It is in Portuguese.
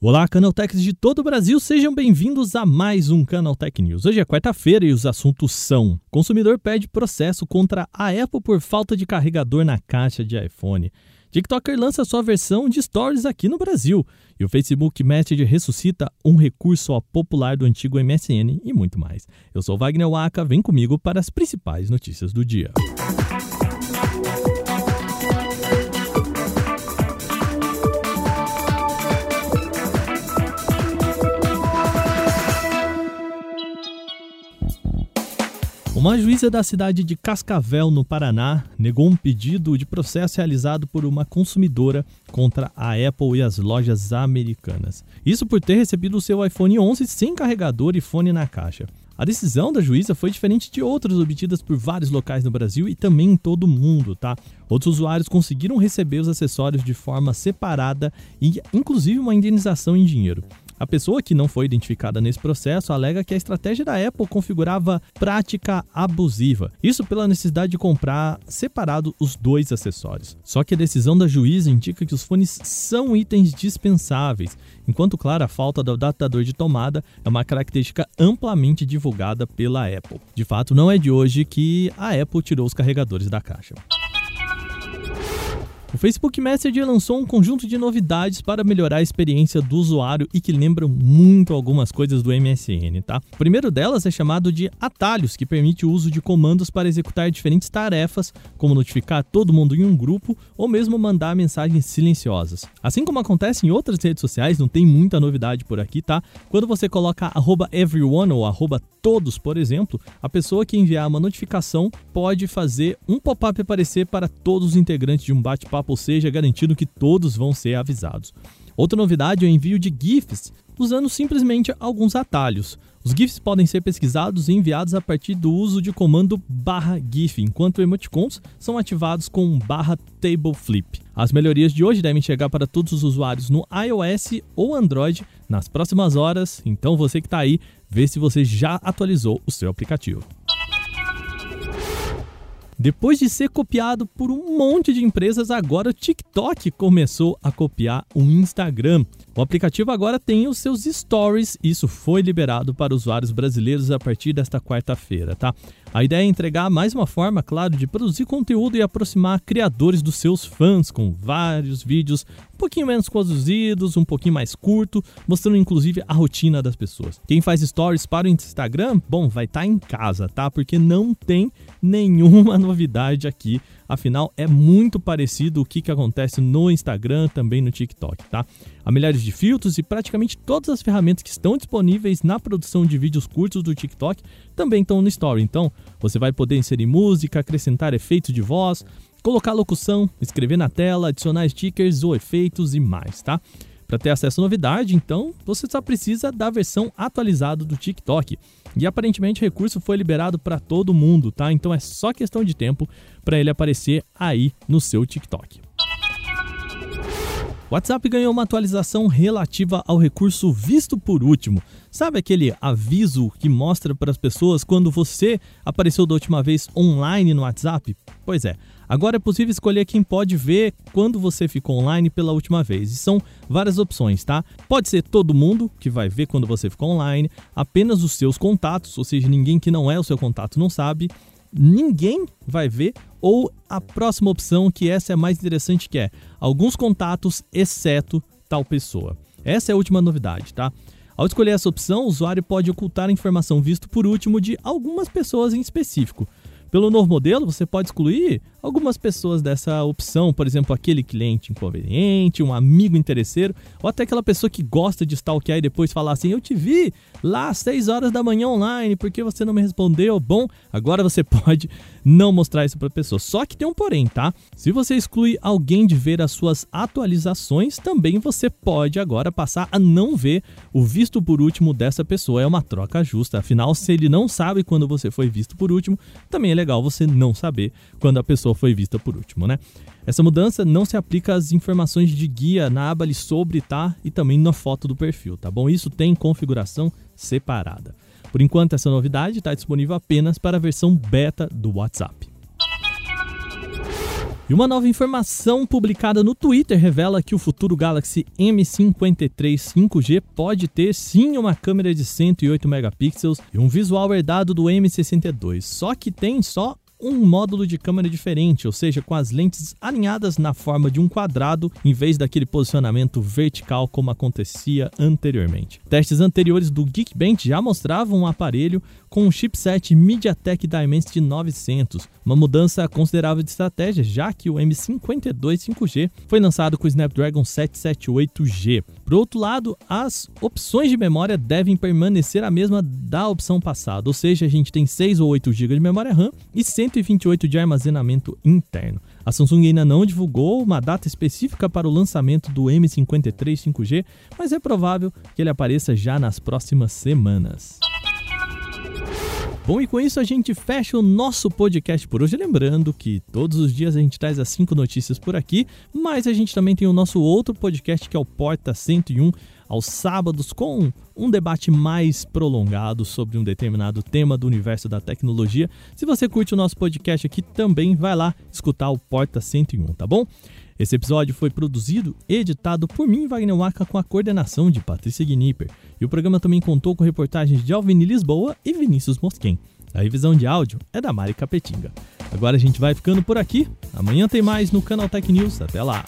Olá, Canaltechs de todo o Brasil, sejam bem-vindos a mais um Canaltech News. Hoje é quarta-feira e os assuntos são: consumidor pede processo contra a Apple por falta de carregador na caixa de iPhone. TikToker lança sua versão de Stories aqui no Brasil. E o Facebook Message ressuscita um recurso popular do antigo MSN e muito mais. Eu sou Wagner Waka, vem comigo para as principais notícias do dia. Uma juíza da cidade de Cascavel, no Paraná, negou um pedido de processo realizado por uma consumidora contra a Apple e as lojas americanas. Isso por ter recebido o seu iPhone 11 sem carregador e fone na caixa. A decisão da juíza foi diferente de outras obtidas por vários locais no Brasil e também em todo o mundo, tá? Outros usuários conseguiram receber os acessórios de forma separada e inclusive uma indenização em dinheiro. A pessoa que não foi identificada nesse processo alega que a estratégia da Apple configurava prática abusiva. Isso pela necessidade de comprar separado os dois acessórios. Só que a decisão da juíza indica que os fones são itens dispensáveis, enquanto, claro, a falta do adaptador de tomada é uma característica amplamente divulgada pela Apple. De fato, não é de hoje que a Apple tirou os carregadores da caixa. O Facebook Messenger lançou um conjunto de novidades para melhorar a experiência do usuário e que lembram muito algumas coisas do MSN, tá? O primeiro delas é chamado de atalhos, que permite o uso de comandos para executar diferentes tarefas, como notificar todo mundo em um grupo ou mesmo mandar mensagens silenciosas. Assim como acontece em outras redes sociais, não tem muita novidade por aqui, tá? Quando você coloca everyone ou todos, por exemplo, a pessoa que enviar uma notificação pode fazer um pop-up aparecer para todos os integrantes de um bate-papo, ou seja, garantindo que todos vão ser avisados. Outra novidade é o envio de GIFs, usando simplesmente alguns atalhos. Os GIFs podem ser pesquisados e enviados a partir do uso de comando GIF, enquanto emoticons são ativados com tableflip. As melhorias de hoje devem chegar para todos os usuários no iOS ou Android nas próximas horas, então você que está aí, vê se você já atualizou o seu aplicativo. Depois de ser copiado por um monte de empresas, agora o TikTok começou a copiar o Instagram. O aplicativo agora tem os seus stories, isso foi liberado para usuários brasileiros a partir desta quarta-feira, tá? A ideia é entregar mais uma forma, claro, de produzir conteúdo e aproximar criadores dos seus fãs com vários vídeos um pouquinho menos produzidos, um pouquinho mais curto, mostrando inclusive a rotina das pessoas. Quem faz stories para o Instagram, bom, vai estar tá em casa, tá? Porque não tem nenhuma novidade aqui. Afinal, é muito parecido o que, que acontece no Instagram, também no TikTok, tá? Há milhares de filtros e praticamente todas as ferramentas que estão disponíveis na produção de vídeos curtos do TikTok também estão no Story. Então, você vai poder inserir música, acrescentar efeitos de voz, colocar locução, escrever na tela, adicionar stickers ou efeitos e mais, tá? Para ter acesso à novidade, então, você só precisa da versão atualizada do TikTok. E aparentemente o recurso foi liberado para todo mundo, tá? Então é só questão de tempo para ele aparecer aí no seu TikTok. WhatsApp ganhou uma atualização relativa ao recurso visto por último. Sabe aquele aviso que mostra para as pessoas quando você apareceu da última vez online no WhatsApp? Pois é, Agora é possível escolher quem pode ver quando você ficou online pela última vez. E são várias opções, tá? Pode ser todo mundo que vai ver quando você ficou online, apenas os seus contatos, ou seja, ninguém que não é o seu contato não sabe, ninguém vai ver, ou a próxima opção, que essa é mais interessante, que é alguns contatos, exceto tal pessoa. Essa é a última novidade, tá? Ao escolher essa opção, o usuário pode ocultar a informação visto por último de algumas pessoas em específico. Pelo novo modelo, você pode excluir algumas pessoas dessa opção, por exemplo, aquele cliente inconveniente, um amigo interesseiro, ou até aquela pessoa que gosta de stalkear e depois falar assim: Eu te vi lá às 6 horas da manhã online, porque você não me respondeu? Bom, agora você pode não mostrar isso para a pessoa. Só que tem um porém, tá? Se você exclui alguém de ver as suas atualizações, também você pode agora passar a não ver o visto por último dessa pessoa. É uma troca justa. Afinal, se ele não sabe quando você foi visto por último, também é legal você não saber quando a pessoa foi vista por último, né? Essa mudança não se aplica às informações de guia na aba ali sobre, tá? E também na foto do perfil, tá bom? Isso tem configuração separada. Por enquanto, essa novidade está disponível apenas para a versão beta do WhatsApp. E uma nova informação publicada no Twitter revela que o futuro Galaxy M53 5G pode ter sim uma câmera de 108 megapixels e um visual herdado do M62, só que tem só um módulo de câmera diferente, ou seja, com as lentes alinhadas na forma de um quadrado em vez daquele posicionamento vertical como acontecia anteriormente. Testes anteriores do Geekbench já mostravam um aparelho com um chipset MediaTek Dimensity 900, uma mudança considerável de estratégia, já que o M52 5G foi lançado com o Snapdragon 778G. Por outro lado, as opções de memória devem permanecer a mesma da opção passada, ou seja, a gente tem 6 ou 8 GB de memória RAM e 128 de armazenamento interno. A Samsung ainda não divulgou uma data específica para o lançamento do M53 5G, mas é provável que ele apareça já nas próximas semanas. Bom, e com isso a gente fecha o nosso podcast por hoje. Lembrando que todos os dias a gente traz as cinco notícias por aqui, mas a gente também tem o nosso outro podcast que é o Porta 101, aos sábados, com um debate mais prolongado sobre um determinado tema do universo da tecnologia. Se você curte o nosso podcast aqui, também vai lá escutar o Porta 101, tá bom? Esse episódio foi produzido e editado por mim, Wagner Waka, com a coordenação de Patrícia Gnipper. E o programa também contou com reportagens de Alvini Lisboa e Vinícius Mosquen. A revisão de áudio é da Mari Capetinga. Agora a gente vai ficando por aqui. Amanhã tem mais no Canal Tech News. Até lá!